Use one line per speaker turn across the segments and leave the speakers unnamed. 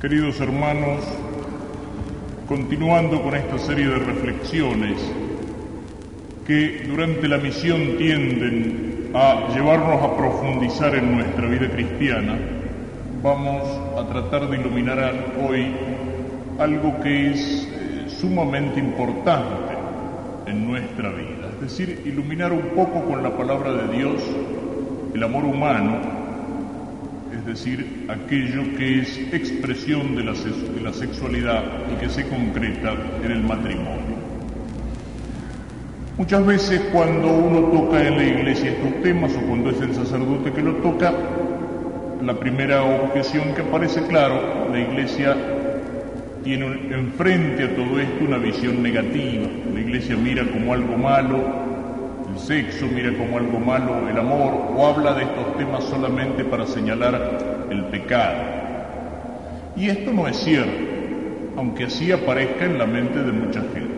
Queridos hermanos, continuando con esta serie de reflexiones que durante la misión tienden a llevarnos a profundizar en nuestra vida cristiana, vamos a tratar de iluminar hoy algo que es eh, sumamente importante en nuestra vida, es decir, iluminar un poco con la palabra de Dios el amor humano es decir, aquello que es expresión de la, de la sexualidad y que se concreta en el matrimonio. Muchas veces cuando uno toca en la iglesia estos temas o cuando es el sacerdote que lo toca, la primera objeción que aparece, claro, la iglesia tiene enfrente a todo esto una visión negativa. La iglesia mira como algo malo sexo, mira como algo malo el amor, o habla de estos temas solamente para señalar el pecado. Y esto no es cierto, aunque así aparezca en la mente de mucha gente.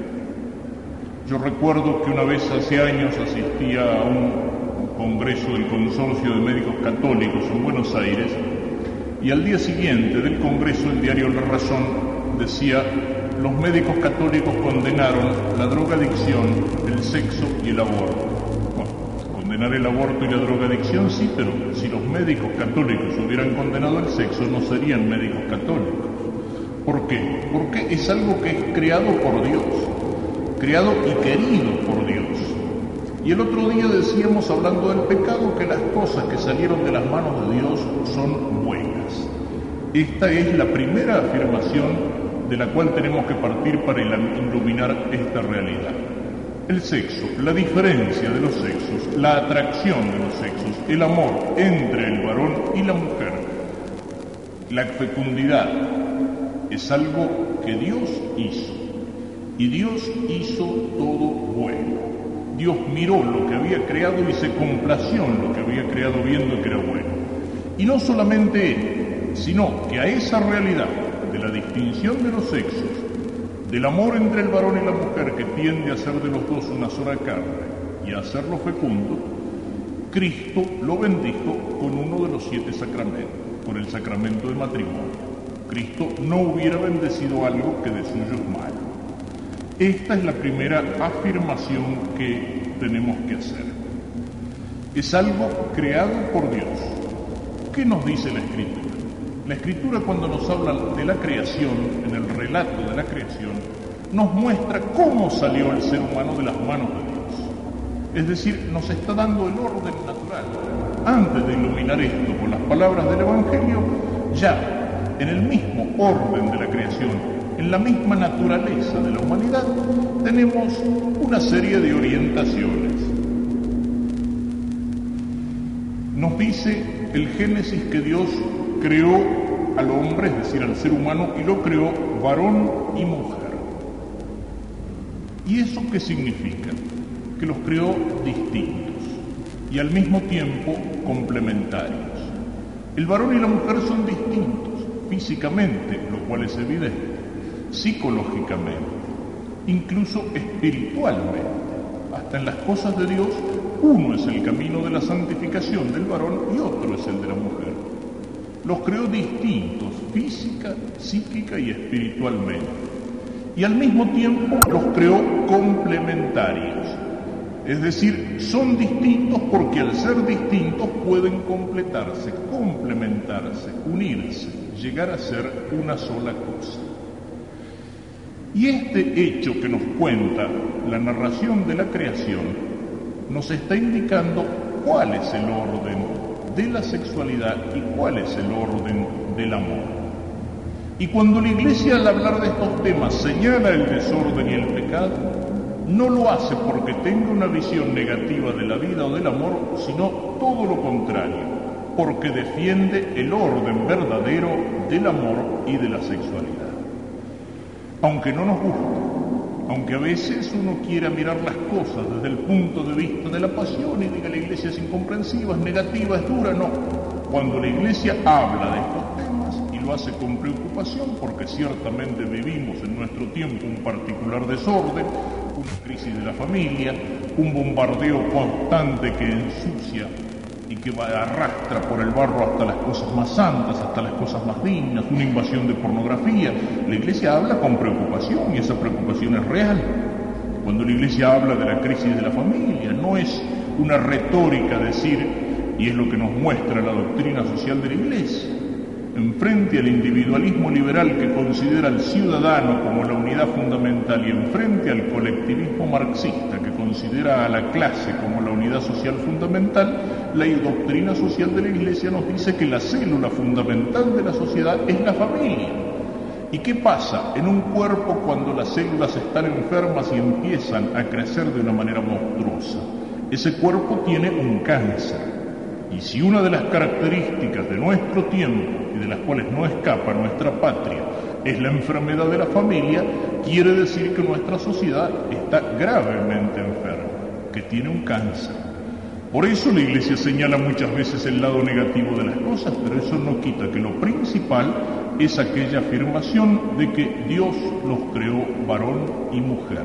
Yo recuerdo que una vez hace años asistía a un congreso del Consorcio de Médicos Católicos en Buenos Aires y al día siguiente del congreso el diario La Razón decía los médicos católicos condenaron la drogadicción, el sexo y el aborto. Condenar el aborto y la drogadicción sí, pero si los médicos católicos hubieran condenado el sexo no serían médicos católicos. ¿Por qué? Porque es algo que es creado por Dios, creado y querido por Dios. Y el otro día decíamos, hablando del pecado, que las cosas que salieron de las manos de Dios son buenas. Esta es la primera afirmación de la cual tenemos que partir para iluminar esta realidad. El sexo, la diferencia de los sexos, la atracción de los sexos, el amor entre el varón y la mujer, la fecundidad, es algo que Dios hizo. Y Dios hizo todo bueno. Dios miró lo que había creado y se complació en lo que había creado viendo que era bueno. Y no solamente él, sino que a esa realidad de la distinción de los sexos, del amor entre el varón y la mujer que tiende a ser de los dos una sola carne y a hacerlo fecundo, Cristo lo bendijo con uno de los siete sacramentos, con el sacramento de matrimonio. Cristo no hubiera bendecido algo que de suyo es malo. Esta es la primera afirmación que tenemos que hacer. Es algo creado por Dios. ¿Qué nos dice la Escritura? La escritura cuando nos habla de la creación, en el relato de la creación, nos muestra cómo salió el ser humano de las manos de Dios. Es decir, nos está dando el orden natural. Antes de iluminar esto con las palabras del Evangelio, ya en el mismo orden de la creación, en la misma naturaleza de la humanidad, tenemos una serie de orientaciones. Nos dice el Génesis que Dios creó al hombre, es decir, al ser humano, y lo creó varón y mujer. ¿Y eso qué significa? Que los creó distintos y al mismo tiempo complementarios. El varón y la mujer son distintos físicamente, lo cual es evidente, psicológicamente, incluso espiritualmente. Hasta en las cosas de Dios, uno es el camino de la santificación del varón y otro es el de la mujer los creó distintos, física, psíquica y espiritualmente. Y al mismo tiempo los creó complementarios. Es decir, son distintos porque al ser distintos pueden completarse, complementarse, unirse, llegar a ser una sola cosa. Y este hecho que nos cuenta la narración de la creación nos está indicando cuál es el orden de la sexualidad y cuál es el orden del amor. Y cuando la Iglesia al hablar de estos temas señala el desorden y el pecado, no lo hace porque tenga una visión negativa de la vida o del amor, sino todo lo contrario, porque defiende el orden verdadero del amor y de la sexualidad. Aunque no nos guste, aunque a veces uno quiera mirar las cosas desde el punto de vista de la pasión y diga la iglesia es incomprensiva, es negativa, es dura, no. Cuando la iglesia habla de estos temas y lo hace con preocupación, porque ciertamente vivimos en nuestro tiempo un particular desorden, una crisis de la familia, un bombardeo constante que ensucia y que arrastra por el barro hasta las cosas más santas, hasta las cosas más dignas, una invasión de pornografía. La iglesia habla con preocupación y esa preocupación es real. Cuando la iglesia habla de la crisis de la familia, no es una retórica decir, y es lo que nos muestra la doctrina social de la iglesia, enfrente al individualismo liberal que considera al ciudadano como la unidad fundamental y enfrente al colectivismo marxista considera a la clase como la unidad social fundamental, la doctrina social de la Iglesia nos dice que la célula fundamental de la sociedad es la familia. ¿Y qué pasa en un cuerpo cuando las células están enfermas y empiezan a crecer de una manera monstruosa? Ese cuerpo tiene un cáncer. Y si una de las características de nuestro tiempo y de las cuales no escapa nuestra patria es la enfermedad de la familia, quiere decir que nuestra sociedad está gravemente enferma, que tiene un cáncer. Por eso la Iglesia señala muchas veces el lado negativo de las cosas, pero eso no quita que lo principal es aquella afirmación de que Dios los creó varón y mujer.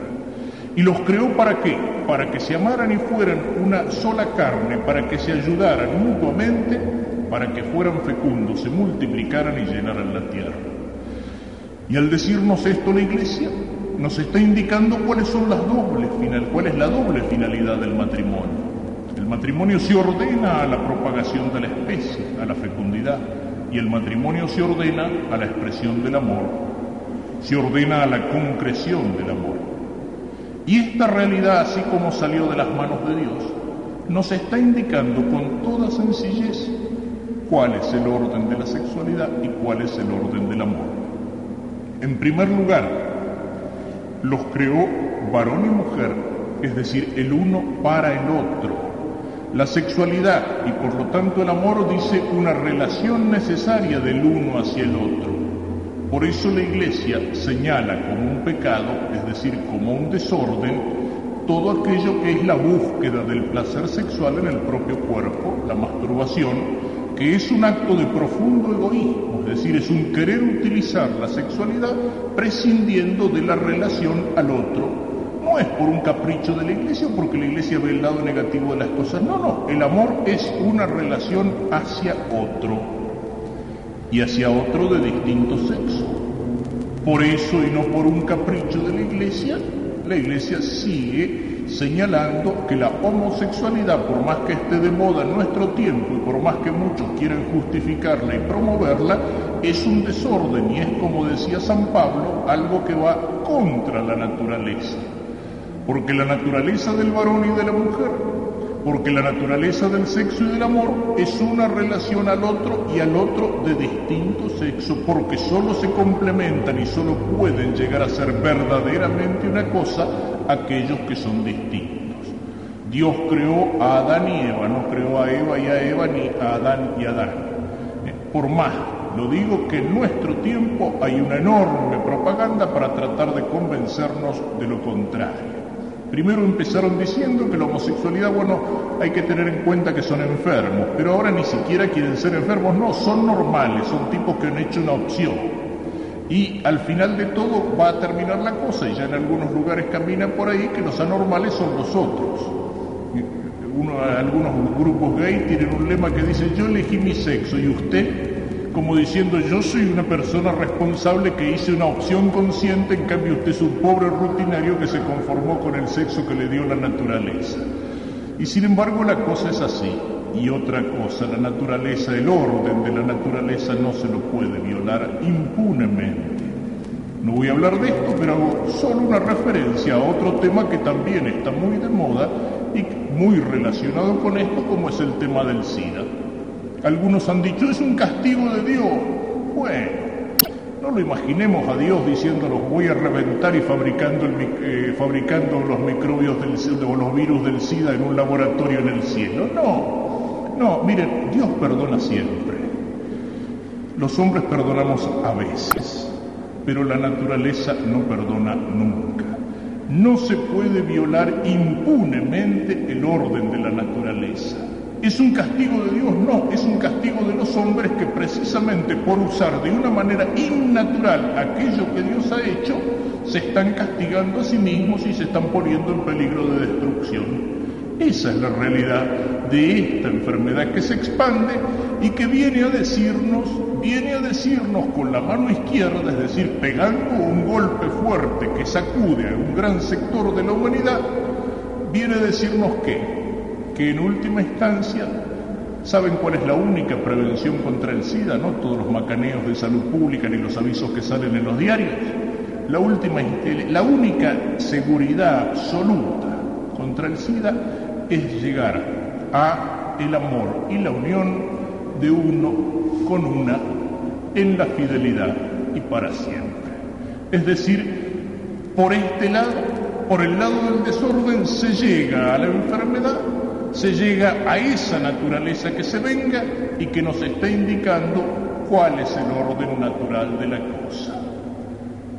¿Y los creó para qué? Para que se amaran y fueran una sola carne, para que se ayudaran mutuamente, para que fueran fecundos, se multiplicaran y llenaran la tierra. Y al decirnos esto la Iglesia, nos está indicando cuáles son las dobles final, cuál es la doble finalidad del matrimonio. El matrimonio se ordena a la propagación de la especie, a la fecundidad, y el matrimonio se ordena a la expresión del amor, se ordena a la concreción del amor. Y esta realidad, así como salió de las manos de Dios, nos está indicando con toda sencillez cuál es el orden de la sexualidad y cuál es el orden del amor. En primer lugar, los creó varón y mujer, es decir, el uno para el otro. La sexualidad y por lo tanto el amor dice una relación necesaria del uno hacia el otro. Por eso la Iglesia señala como un pecado, es decir, como un desorden, todo aquello que es la búsqueda del placer sexual en el propio cuerpo, la masturbación, que es un acto de profundo egoísmo, es decir, es un querer utilizar la sexualidad prescindiendo de la relación al otro. No es por un capricho de la iglesia porque la iglesia ve el lado negativo de las cosas, no, no, el amor es una relación hacia otro y hacia otro de distinto sexo. Por eso y no por un capricho de la Iglesia, la Iglesia sigue señalando que la homosexualidad, por más que esté de moda en nuestro tiempo y por más que muchos quieran justificarla y promoverla, es un desorden y es, como decía San Pablo, algo que va contra la naturaleza. Porque la naturaleza del varón y de la mujer porque la naturaleza del sexo y del amor es una relación al otro y al otro de distinto sexo, porque solo se complementan y solo pueden llegar a ser verdaderamente una cosa aquellos que son distintos. Dios creó a Adán y Eva, no creó a Eva y a Eva ni a Adán y a Adán. Eh, por más, lo digo que en nuestro tiempo hay una enorme propaganda para tratar de convencernos de lo contrario. Primero empezaron diciendo que la homosexualidad, bueno, hay que tener en cuenta que son enfermos, pero ahora ni siquiera quieren ser enfermos, no, son normales, son tipos que han hecho una opción. Y al final de todo va a terminar la cosa, y ya en algunos lugares caminan por ahí que los anormales son los otros. Uno, algunos grupos gay tienen un lema que dice, yo elegí mi sexo y usted como diciendo yo soy una persona responsable que hice una opción consciente, en cambio usted es un pobre rutinario que se conformó con el sexo que le dio la naturaleza. Y sin embargo la cosa es así. Y otra cosa, la naturaleza, el orden de la naturaleza no se lo puede violar impunemente. No voy a hablar de esto, pero hago solo una referencia a otro tema que también está muy de moda y muy relacionado con esto, como es el tema del SIDA. Algunos han dicho, es un castigo de Dios. Bueno, no lo imaginemos a Dios diciendo los voy a reventar y fabricando, eh, los microbios del, o los virus del SIDA en un laboratorio en el cielo. No, no, miren, Dios perdona siempre. Los hombres perdonamos a veces, pero la naturaleza no perdona nunca. No se puede violar impunemente el orden de la naturaleza. ¿Es un castigo de Dios? No, es un castigo de los hombres que precisamente por usar de una manera innatural aquello que Dios ha hecho, se están castigando a sí mismos y se están poniendo en peligro de destrucción. Esa es la realidad de esta enfermedad que se expande y que viene a decirnos, viene a decirnos con la mano izquierda, es decir, pegando un golpe fuerte que sacude a un gran sector de la humanidad, viene a decirnos que, que en última instancia ¿Saben cuál es la única prevención contra el SIDA? No todos los macaneos de salud pública ni los avisos que salen en los diarios. La, última, la única seguridad absoluta contra el SIDA es llegar a el amor y la unión de uno con una en la fidelidad y para siempre. Es decir, por este lado, por el lado del desorden se llega a la enfermedad se llega a esa naturaleza que se venga y que nos está indicando cuál es el orden natural de la cosa.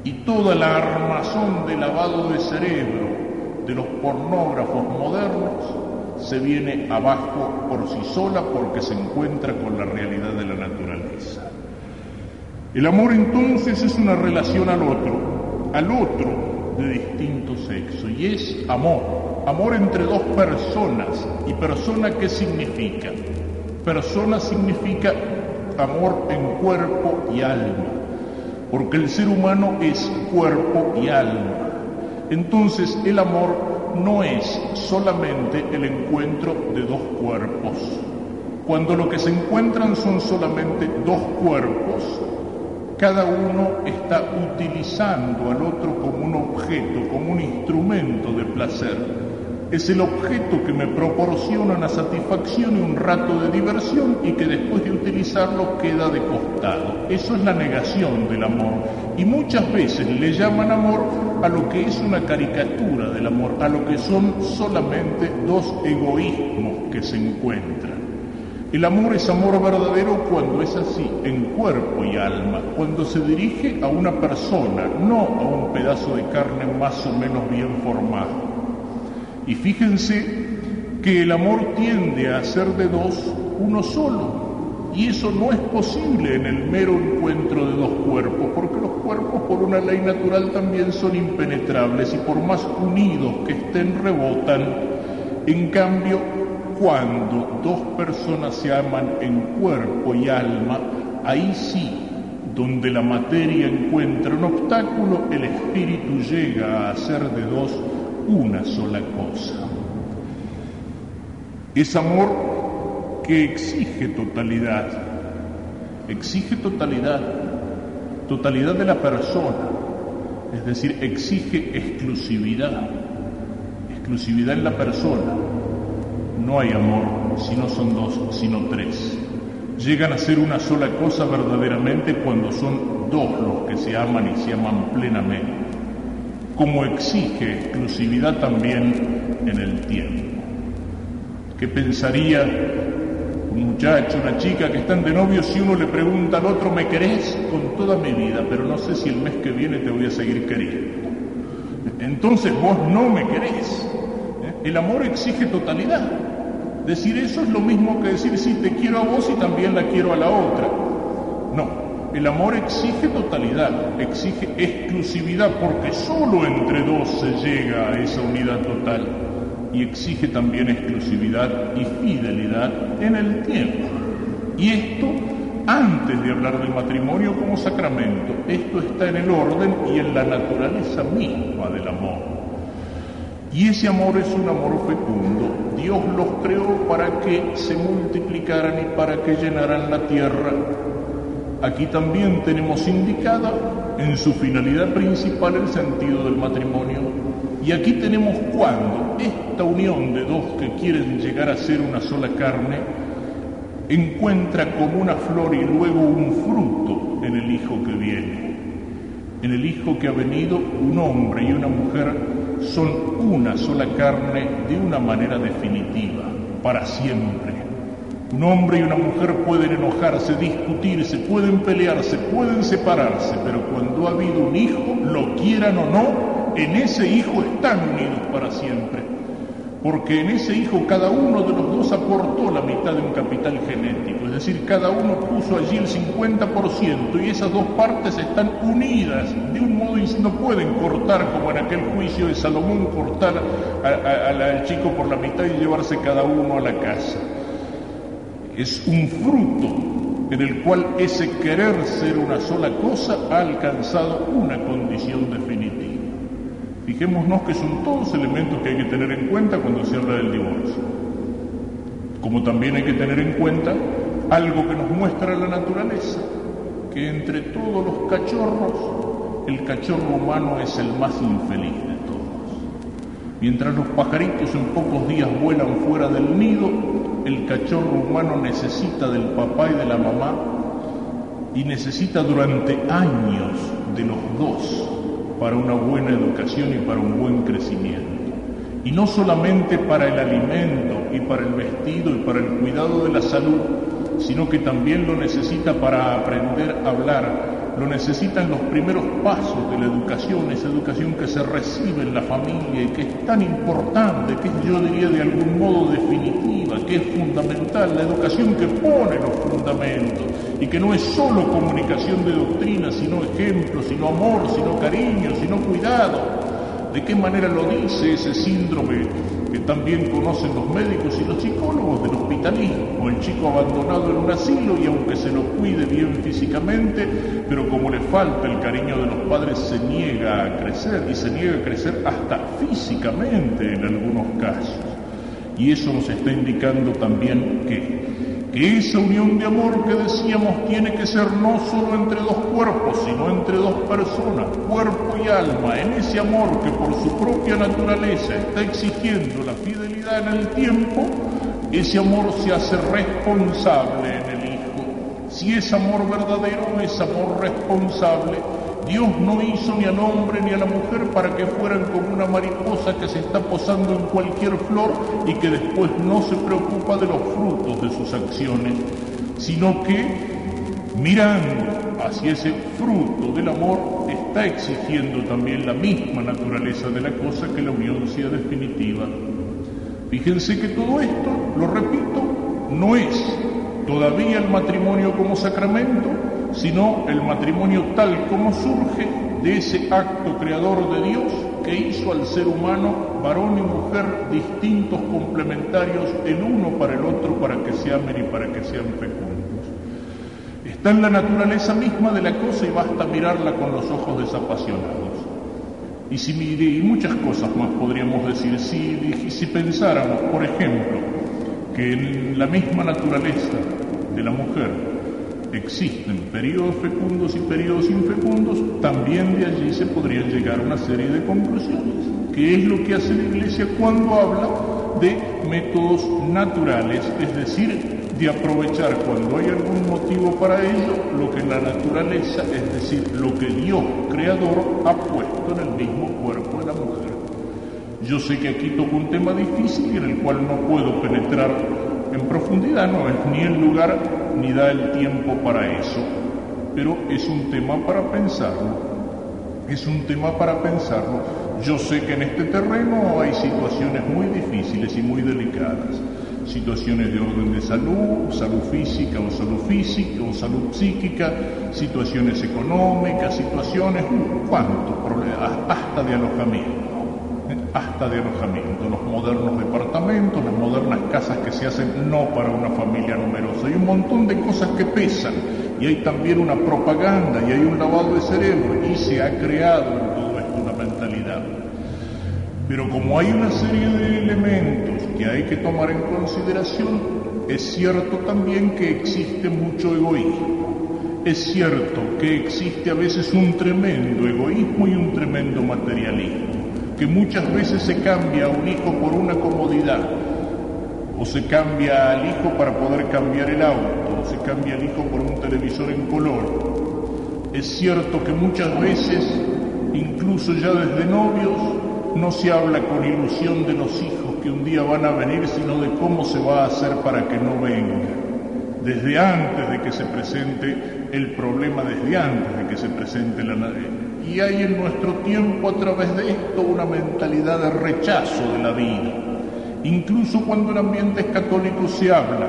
Y toda la armazón de lavado de cerebro de los pornógrafos modernos se viene abajo por sí sola porque se encuentra con la realidad de la naturaleza. El amor entonces es una relación al otro, al otro de distinto sexo, y es amor Amor entre dos personas. ¿Y persona qué significa? Persona significa amor en cuerpo y alma, porque el ser humano es cuerpo y alma. Entonces el amor no es solamente el encuentro de dos cuerpos. Cuando lo que se encuentran son solamente dos cuerpos, cada uno está utilizando al otro como un objeto, como un instrumento de placer es el objeto que me proporciona una satisfacción y un rato de diversión y que después de utilizarlo queda de costado. Eso es la negación del amor. Y muchas veces le llaman amor a lo que es una caricatura del amor, a lo que son solamente dos egoísmos que se encuentran. El amor es amor verdadero cuando es así, en cuerpo y alma, cuando se dirige a una persona, no a un pedazo de carne más o menos bien formado. Y fíjense que el amor tiende a ser de dos uno solo. Y eso no es posible en el mero encuentro de dos cuerpos, porque los cuerpos por una ley natural también son impenetrables y por más unidos que estén rebotan. En cambio, cuando dos personas se aman en cuerpo y alma, ahí sí, donde la materia encuentra un obstáculo, el espíritu llega a ser de dos una sola cosa. Es amor que exige totalidad, exige totalidad, totalidad de la persona, es decir, exige exclusividad, exclusividad en la persona. No hay amor si no son dos, sino tres. Llegan a ser una sola cosa verdaderamente cuando son dos los que se aman y se aman plenamente como exige exclusividad también en el tiempo. ¿Qué pensaría un muchacho, una chica que están de novio si uno le pregunta al otro, ¿me querés? Con toda mi vida, pero no sé si el mes que viene te voy a seguir queriendo. Entonces vos no me querés. ¿eh? El amor exige totalidad. Decir eso es lo mismo que decir, sí, te quiero a vos y también la quiero a la otra. El amor exige totalidad, exige exclusividad, porque solo entre dos se llega a esa unidad total. Y exige también exclusividad y fidelidad en el tiempo. Y esto antes de hablar del matrimonio como sacramento. Esto está en el orden y en la naturaleza misma del amor. Y ese amor es un amor fecundo. Dios los creó para que se multiplicaran y para que llenaran la tierra Aquí también tenemos indicada en su finalidad principal el sentido del matrimonio. Y aquí tenemos cuando esta unión de dos que quieren llegar a ser una sola carne encuentra como una flor y luego un fruto en el hijo que viene. En el hijo que ha venido, un hombre y una mujer son una sola carne de una manera definitiva, para siempre. Un hombre y una mujer pueden enojarse, discutirse, pueden pelearse, pueden separarse, pero cuando ha habido un hijo, lo quieran o no, en ese hijo están unidos para siempre. porque en ese hijo cada uno de los dos aportó la mitad de un capital genético, es decir, cada uno puso allí el 50% y esas dos partes están unidas de un modo y no pueden cortar como en aquel juicio de Salomón, cortar al chico por la mitad y llevarse cada uno a la casa. Es un fruto en el cual ese querer ser una sola cosa ha alcanzado una condición definitiva. Fijémonos que son todos elementos que hay que tener en cuenta cuando se habla del divorcio. Como también hay que tener en cuenta algo que nos muestra la naturaleza, que entre todos los cachorros, el cachorro humano es el más infeliz de todos. Mientras los pajaritos en pocos días vuelan fuera del nido, el cachorro humano necesita del papá y de la mamá y necesita durante años de los dos para una buena educación y para un buen crecimiento. Y no solamente para el alimento y para el vestido y para el cuidado de la salud, sino que también lo necesita para aprender a hablar, lo necesitan los primeros pasos de la educación, esa educación que se recibe en la familia y que es tan importante, que es yo diría de algún modo definitiva, que es fundamental, la educación que pone los fundamentos y que no es solo comunicación de doctrina, sino ejemplo, sino amor, sino cariño, sino cuidado. ¿De qué manera lo dice ese síndrome que también conocen los médicos y los psicólogos del hospitalismo, el chico abandonado en un asilo y aunque se lo cuide bien físicamente, pero como le falta el cariño de los padres se niega a crecer y se niega a crecer hasta físicamente en algunos casos. Y eso nos está indicando también que esa unión de amor que decíamos tiene que ser no solo entre dos cuerpos, sino entre dos personas, cuerpo y alma, en ese amor que por su propia naturaleza está exigiendo la fidelidad en el tiempo, ese amor se hace responsable en el Hijo. Si es amor verdadero, es amor responsable Dios no hizo ni al hombre ni a la mujer para que fueran como una mariposa que se está posando en cualquier flor y que después no se preocupa de los frutos de sus acciones, sino que mirando hacia ese fruto del amor está exigiendo también la misma naturaleza de la cosa que la unión sea definitiva. Fíjense que todo esto, lo repito, no es todavía el matrimonio como sacramento, sino el matrimonio tal como surge de ese acto creador de Dios que hizo al ser humano, varón y mujer, distintos, complementarios, el uno para el otro, para que se amen y para que sean fecundos. Está en la naturaleza misma de la cosa y basta mirarla con los ojos desapasionados. Y, si, y muchas cosas más podríamos decir, si, si pensáramos, por ejemplo, que en la misma naturaleza de la mujer existen periodos fecundos y periodos infecundos, también de allí se podrían llegar a una serie de conclusiones. ¿Qué es lo que hace la Iglesia cuando habla de métodos naturales? Es decir, de aprovechar cuando hay algún motivo para ello lo que la naturaleza, es decir, lo que Dios creador ha puesto en el mismo cuerpo de la mujer. Yo sé que aquí toco un tema difícil y en el cual no puedo penetrar en profundidad, no es ni el lugar ni da el tiempo para eso, pero es un tema para pensarlo. Es un tema para pensarlo. Yo sé que en este terreno hay situaciones muy difíciles y muy delicadas. Situaciones de orden de salud, salud física o salud física o salud psíquica, situaciones económicas, situaciones, ¿cuántos problemas? Hasta de alojamiento hasta de alojamiento, los modernos departamentos, las modernas casas que se hacen no para una familia numerosa. Hay un montón de cosas que pesan y hay también una propaganda y hay un lavado de cerebro y se ha creado en todo esto una mentalidad. Pero como hay una serie de elementos que hay que tomar en consideración, es cierto también que existe mucho egoísmo. Es cierto que existe a veces un tremendo egoísmo y un tremendo materialismo que muchas veces se cambia a un hijo por una comodidad, o se cambia al hijo para poder cambiar el auto, o se cambia al hijo por un televisor en color. Es cierto que muchas veces, incluso ya desde novios, no se habla con ilusión de los hijos que un día van a venir, sino de cómo se va a hacer para que no vengan. Desde antes de que se presente el problema, desde antes de que se presente la, y hay en nuestro tiempo a través de esto una mentalidad de rechazo de la vida. Incluso cuando en ambientes católicos se habla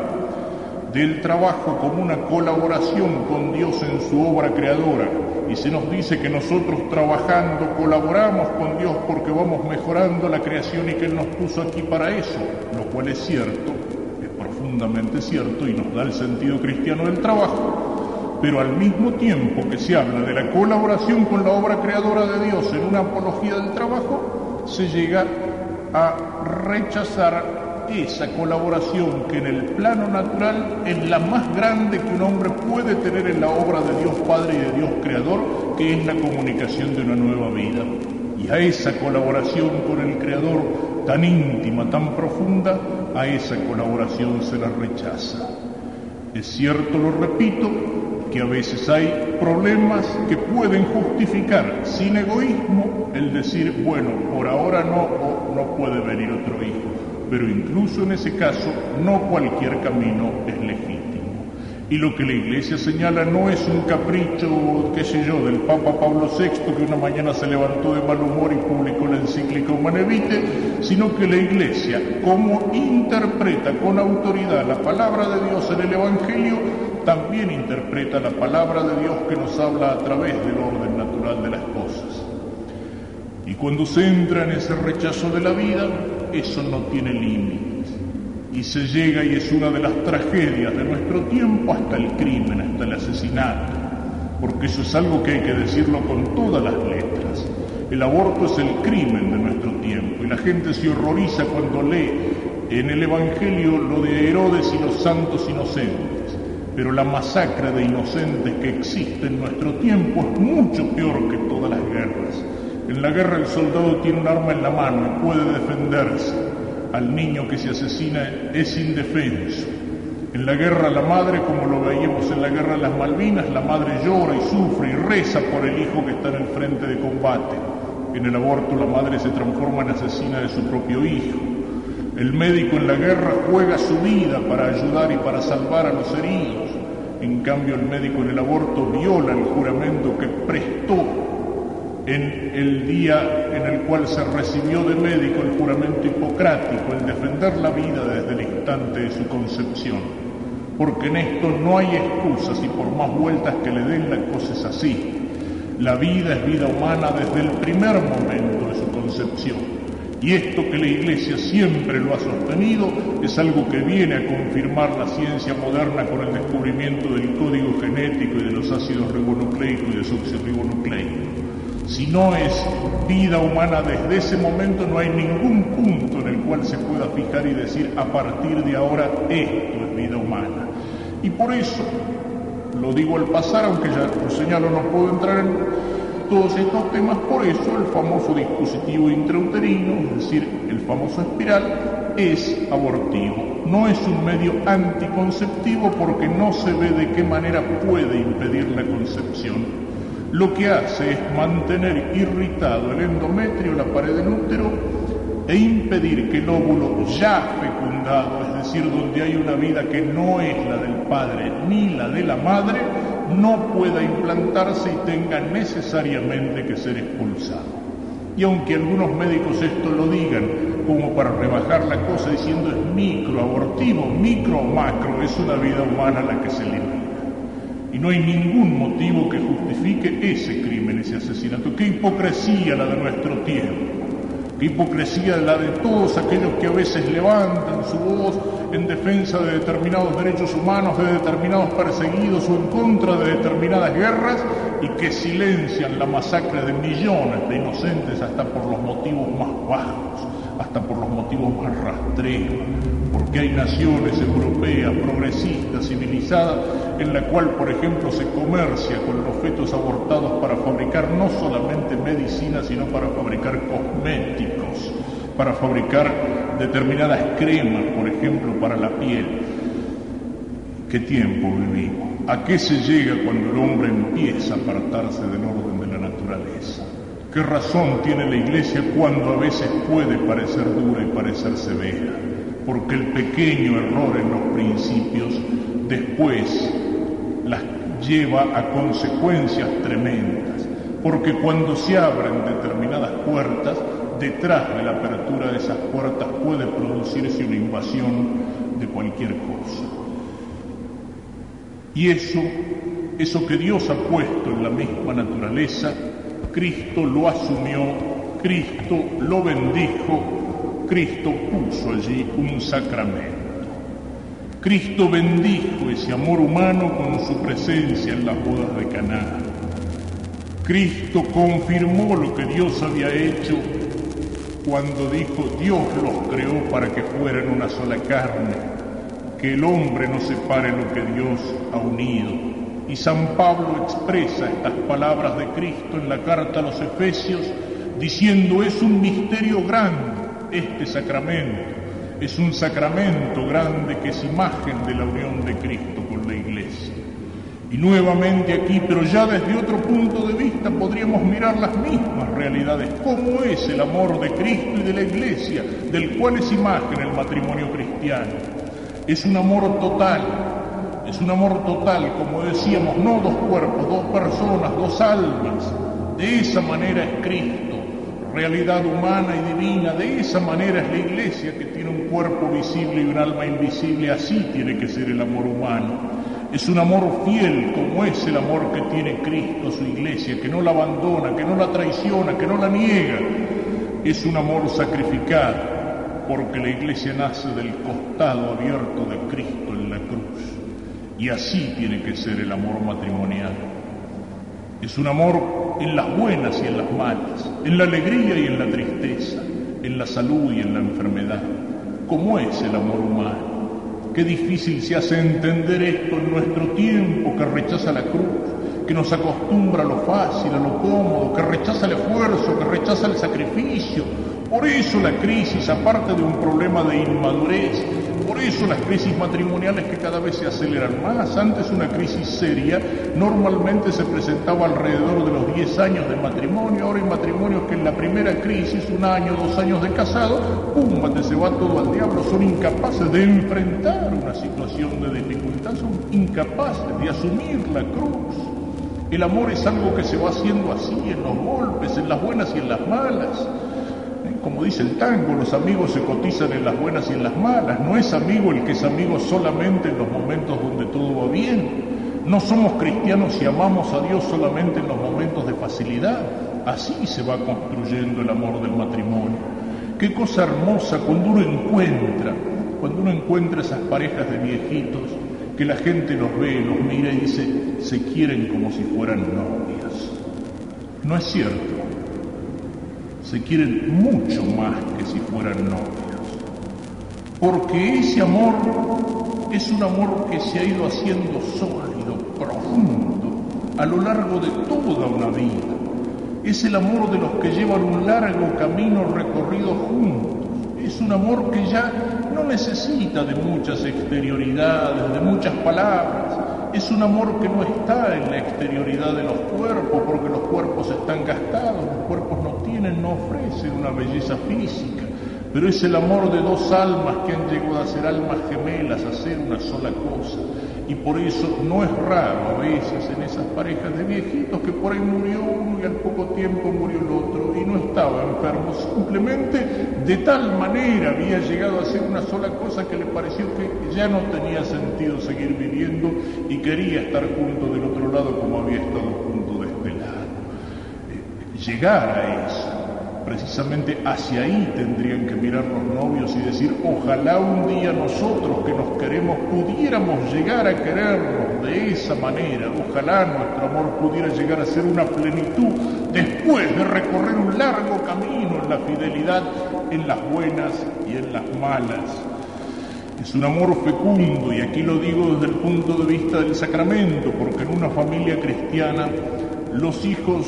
del trabajo como una colaboración con Dios en su obra creadora y se nos dice que nosotros trabajando colaboramos con Dios porque vamos mejorando la creación y que Él nos puso aquí para eso, lo cual es cierto, cierto y nos da el sentido cristiano del trabajo, pero al mismo tiempo que se habla de la colaboración con la obra creadora de Dios en una apología del trabajo, se llega a rechazar esa colaboración que en el plano natural es la más grande que un hombre puede tener en la obra de Dios Padre y de Dios Creador, que es la comunicación de una nueva vida. Y a esa colaboración con el Creador tan íntima, tan profunda, a esa colaboración se la rechaza. Es cierto, lo repito, que a veces hay problemas que pueden justificar sin egoísmo el decir, bueno, por ahora no, o no puede venir otro hijo pero incluso en ese caso no cualquier camino es legítimo. Y lo que la Iglesia señala no es un capricho, qué sé yo, del Papa Pablo VI que una mañana se levantó de mal humor y publicó la encíclica Humanevite, sino que la Iglesia, como interpreta con autoridad la palabra de Dios en el Evangelio, también interpreta la palabra de Dios que nos habla a través del orden natural de las cosas. Y cuando se entra en ese rechazo de la vida, eso no tiene límites. Y se llega, y es una de las tragedias de nuestro tiempo, hasta el crimen, hasta el asesinato. Porque eso es algo que hay que decirlo con todas las letras. El aborto es el crimen de nuestro tiempo y la gente se horroriza cuando lee en el Evangelio lo de Herodes y los santos inocentes. Pero la masacre de inocentes que existe en nuestro tiempo es mucho peor que todas las guerras. En la guerra el soldado tiene un arma en la mano y puede defenderse. Al niño que se asesina es indefenso. En la guerra la madre, como lo veíamos en la guerra de las Malvinas, la madre llora y sufre y reza por el hijo que está en el frente de combate. En el aborto la madre se transforma en asesina de su propio hijo. El médico en la guerra juega su vida para ayudar y para salvar a los heridos. En cambio el médico en el aborto viola el juramento que prestó en el día en el cual se recibió de médico el juramento hipocrático, el defender la vida desde el instante de su concepción. Porque en esto no hay excusas y por más vueltas que le den la cosa es así. La vida es vida humana desde el primer momento de su concepción. Y esto que la Iglesia siempre lo ha sostenido es algo que viene a confirmar la ciencia moderna con el descubrimiento del código genético y de los ácidos ribonucleicos y desoxirribonucleicos. Si no es vida humana desde ese momento, no hay ningún punto en el cual se pueda fijar y decir a partir de ahora esto es vida humana. Y por eso, lo digo al pasar, aunque ya lo señalo, no puedo entrar en todos estos temas, por eso el famoso dispositivo intrauterino, es decir, el famoso espiral, es abortivo. No es un medio anticonceptivo porque no se ve de qué manera puede impedir la concepción lo que hace es mantener irritado el endometrio, la pared del útero, e impedir que el óvulo ya fecundado, es decir, donde hay una vida que no es la del padre ni la de la madre, no pueda implantarse y tenga necesariamente que ser expulsado. Y aunque algunos médicos esto lo digan como para rebajar la cosa diciendo es micro abortivo, micro o macro, es una vida humana la que se elimina. Y no hay ningún motivo que justifique ese crimen, ese asesinato. Qué hipocresía la de nuestro tiempo. Qué hipocresía la de todos aquellos que a veces levantan su voz en defensa de determinados derechos humanos, de determinados perseguidos o en contra de determinadas guerras y que silencian la masacre de millones de inocentes hasta por los motivos más bajos, hasta por los motivos más rastreros porque hay naciones europeas, progresistas, civilizadas, en la cual, por ejemplo, se comercia con los fetos abortados para fabricar no solamente medicina, sino para fabricar cosméticos, para fabricar determinadas cremas, por ejemplo, para la piel. ¿Qué tiempo vivimos? ¿A qué se llega cuando el hombre empieza a apartarse del orden de la naturaleza? ¿Qué razón tiene la Iglesia cuando a veces puede parecer dura y parecer severa? Porque el pequeño error en los principios después las lleva a consecuencias tremendas, porque cuando se abren determinadas puertas detrás de la apertura de esas puertas puede producirse una invasión de cualquier cosa. Y eso, eso que Dios ha puesto en la misma naturaleza, Cristo lo asumió, Cristo lo bendijo, Cristo puso allí un sacramento. Cristo bendijo ese amor humano con su presencia en las bodas de Caná. Cristo confirmó lo que Dios había hecho cuando dijo Dios los creó para que fueran una sola carne, que el hombre no separe lo que Dios ha unido. Y San Pablo expresa estas palabras de Cristo en la carta a los Efesios diciendo es un misterio grande este sacramento, es un sacramento grande que es imagen de la unión de Cristo con la Iglesia. Y nuevamente aquí, pero ya desde otro punto de vista, podríamos mirar las mismas realidades. ¿Cómo es el amor de Cristo y de la Iglesia, del cual es imagen el matrimonio cristiano? Es un amor total, es un amor total, como decíamos, no dos cuerpos, dos personas, dos almas. De esa manera es Cristo, realidad humana y divina. De esa manera es la Iglesia que tiene un cuerpo visible y un alma invisible. Así tiene que ser el amor humano. Es un amor fiel como es el amor que tiene Cristo su iglesia, que no la abandona, que no la traiciona, que no la niega. Es un amor sacrificado, porque la iglesia nace del costado abierto de Cristo en la cruz. Y así tiene que ser el amor matrimonial. Es un amor en las buenas y en las malas, en la alegría y en la tristeza, en la salud y en la enfermedad, como es el amor humano. Qué difícil se hace entender esto en nuestro tiempo que rechaza la cruz, que nos acostumbra a lo fácil, a lo cómodo, que rechaza el esfuerzo, que rechaza el sacrificio. Por eso la crisis, aparte de un problema de inmadurez, por eso las crisis matrimoniales que cada vez se aceleran más. Antes una crisis seria normalmente se presentaba alrededor de los 10 años de matrimonio. Ahora hay matrimonios que en la primera crisis, un año, dos años de casado, ¡pum! se va todo al diablo. Son incapaces de enfrentar una situación de dificultad, son incapaces de asumir la cruz. El amor es algo que se va haciendo así, en los golpes, en las buenas y en las malas. Como dice el tango, los amigos se cotizan en las buenas y en las malas. No es amigo el que es amigo solamente en los momentos donde todo va bien. No somos cristianos y amamos a Dios solamente en los momentos de facilidad. Así se va construyendo el amor del matrimonio. Qué cosa hermosa cuando uno encuentra, cuando uno encuentra esas parejas de viejitos, que la gente los ve, los mira y dice, se quieren como si fueran novias. No es cierto se quieren mucho más que si fueran novios. Porque ese amor es un amor que se ha ido haciendo sólido, profundo, a lo largo de toda una vida. Es el amor de los que llevan un largo camino recorrido juntos. Es un amor que ya no necesita de muchas exterioridades, de muchas palabras. Es un amor que no está en la exterioridad de los cuerpos, porque los cuerpos están gastados, tienen, no ofrecen una belleza física, pero es el amor de dos almas que han llegado a ser almas gemelas, a ser una sola cosa. Y por eso no es raro a veces en esas parejas de viejitos que por ahí murió uno y al poco tiempo murió el otro y no estaba enfermo, simplemente de tal manera había llegado a ser una sola cosa que le pareció que ya no tenía sentido seguir viviendo y quería estar junto del otro lado como había estado junto de este lado. Eh, llegar a eso Precisamente hacia ahí tendrían que mirar los novios y decir, ojalá un día nosotros que nos queremos pudiéramos llegar a querernos de esa manera, ojalá nuestro amor pudiera llegar a ser una plenitud después de recorrer un largo camino en la fidelidad, en las buenas y en las malas. Es un amor fecundo y aquí lo digo desde el punto de vista del sacramento, porque en una familia cristiana los hijos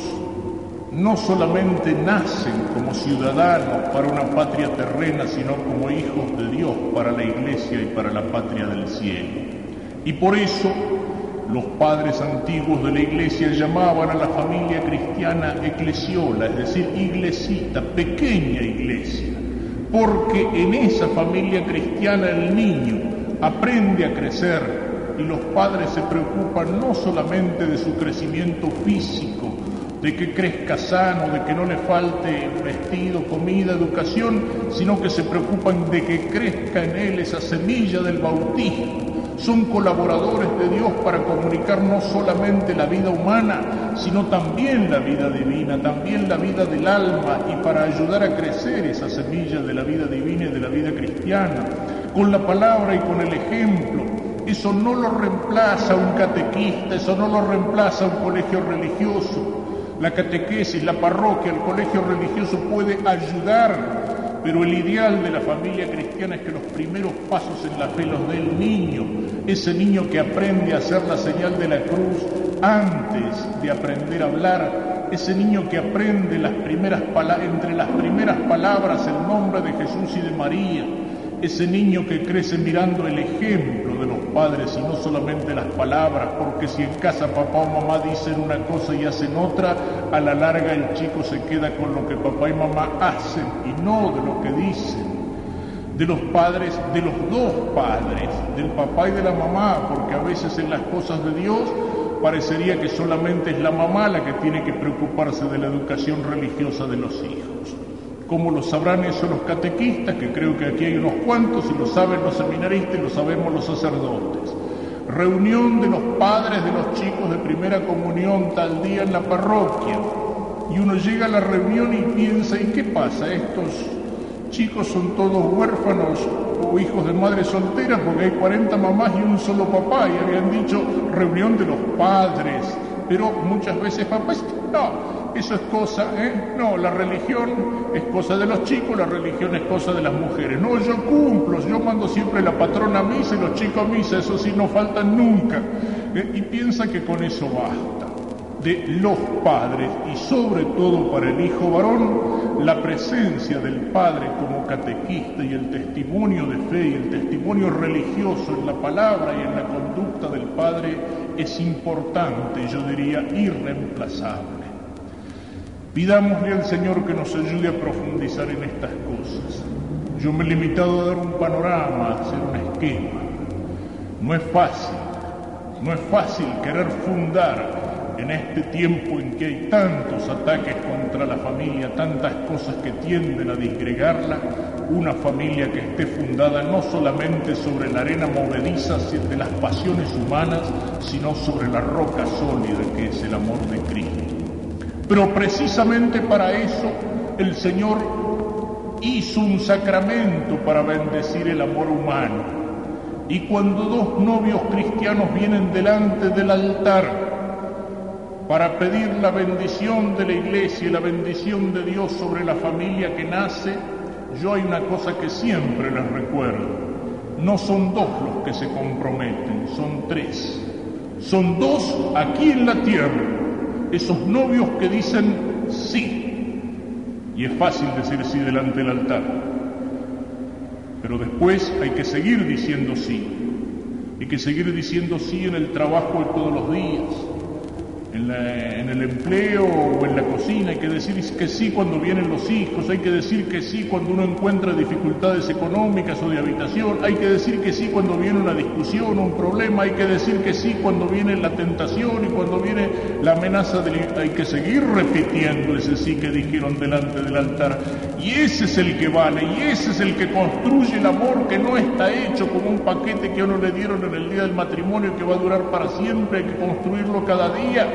no solamente nacen como ciudadanos para una patria terrena, sino como hijos de Dios para la iglesia y para la patria del cielo. Y por eso los padres antiguos de la iglesia llamaban a la familia cristiana eclesiola, es decir, iglesita, pequeña iglesia, porque en esa familia cristiana el niño aprende a crecer y los padres se preocupan no solamente de su crecimiento físico, de que crezca sano, de que no le falte vestido, comida, educación, sino que se preocupan de que crezca en él esa semilla del bautismo. Son colaboradores de Dios para comunicar no solamente la vida humana, sino también la vida divina, también la vida del alma y para ayudar a crecer esa semilla de la vida divina y de la vida cristiana, con la palabra y con el ejemplo. Eso no lo reemplaza un catequista, eso no lo reemplaza un colegio religioso. La catequesis, la parroquia, el colegio religioso puede ayudar, pero el ideal de la familia cristiana es que los primeros pasos en la fe los niño, ese niño que aprende a hacer la señal de la cruz antes de aprender a hablar, ese niño que aprende entre las primeras palabras el nombre de Jesús y de María, ese niño que crece mirando el ejemplo padres y no solamente las palabras, porque si en casa papá o mamá dicen una cosa y hacen otra, a la larga el chico se queda con lo que papá y mamá hacen y no de lo que dicen. De los padres, de los dos padres, del papá y de la mamá, porque a veces en las cosas de Dios parecería que solamente es la mamá la que tiene que preocuparse de la educación religiosa de los hijos. ¿Cómo lo sabrán eso los catequistas? Que creo que aquí hay unos cuantos y lo saben los seminaristas y lo sabemos los sacerdotes. Reunión de los padres de los chicos de primera comunión tal día en la parroquia. Y uno llega a la reunión y piensa, ¿y qué pasa? Estos chicos son todos huérfanos o hijos de madres solteras porque hay 40 mamás y un solo papá y habían dicho reunión de los padres. Pero muchas veces papá, no, eso es cosa, ¿eh? No, la religión es cosa de los chicos, la religión es cosa de las mujeres. No, yo cumplo, yo mando siempre la patrona a misa y los chicos a misa, eso sí no faltan nunca. ¿eh? Y piensa que con eso basta. De los padres y sobre todo para el hijo varón, la presencia del padre como catequista y el testimonio de fe y el testimonio religioso en la palabra y en la conducta del padre es importante, yo diría irreemplazable. Pidámosle al Señor que nos ayude a profundizar en estas cosas. Yo me he limitado a dar un panorama, a hacer un esquema. No es fácil, no es fácil querer fundar en este tiempo en que hay tantos ataques contra la familia, tantas cosas que tienden a disgregarla, una familia que esté fundada no solamente sobre la arena movediza de las pasiones humanas, sino sobre la roca sólida que es el amor de Cristo. Pero precisamente para eso el Señor hizo un sacramento para bendecir el amor humano. Y cuando dos novios cristianos vienen delante del altar para pedir la bendición de la iglesia y la bendición de Dios sobre la familia que nace, yo hay una cosa que siempre les recuerdo. No son dos los que se comprometen, son tres. Son dos aquí en la tierra esos novios que dicen sí. Y es fácil decir sí delante del altar. Pero después hay que seguir diciendo sí. Hay que seguir diciendo sí en el trabajo de todos los días en, el empleo o en la cocina, hay que decir que sí cuando vienen los hijos, hay que decir que sí cuando uno encuentra dificultades económicas o de habitación, hay que decir que sí cuando viene una discusión o un problema, hay que decir que sí cuando viene la tentación y cuando viene la amenaza de... Hay que seguir repitiendo ese sí que dijeron delante del altar. Y ese es el que vale, y ese es el que construye el amor que no está hecho como un paquete que a uno le dieron en el día del matrimonio que va a durar para siempre, hay que construirlo cada día.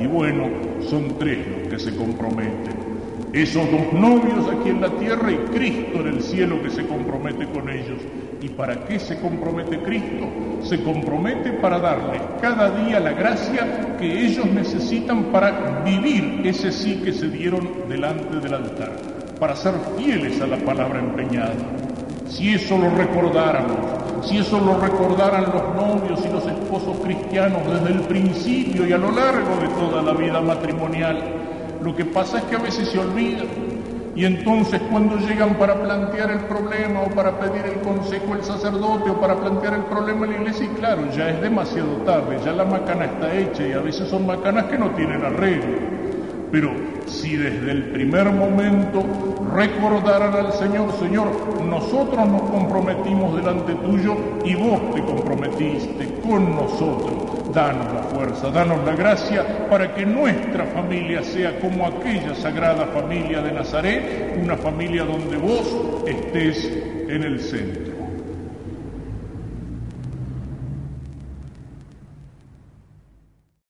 Y bueno, son tres los que se comprometen. Esos dos novios aquí en la tierra y Cristo en el cielo que se compromete con ellos. ¿Y para qué se compromete Cristo? Se compromete para darles cada día la gracia que ellos necesitan para vivir ese sí que se dieron delante del altar, para ser fieles a la palabra empeñada. Si eso lo recordáramos, si eso lo recordaran los novios y los esposos cristianos desde el principio y a lo largo de toda la vida matrimonial. Lo que pasa es que a veces se olvidan y entonces cuando llegan para plantear el problema o para pedir el consejo el sacerdote o para plantear el problema en la iglesia, y claro, ya es demasiado tarde, ya la macana está hecha y a veces son macanas que no tienen arreglo. Pero si desde el primer momento recordaran al Señor, Señor, nosotros nos comprometimos delante tuyo y vos te comprometiste con nosotros. Danos la fuerza, danos la gracia para que nuestra familia sea como aquella sagrada familia de Nazaret, una familia donde vos estés en el centro.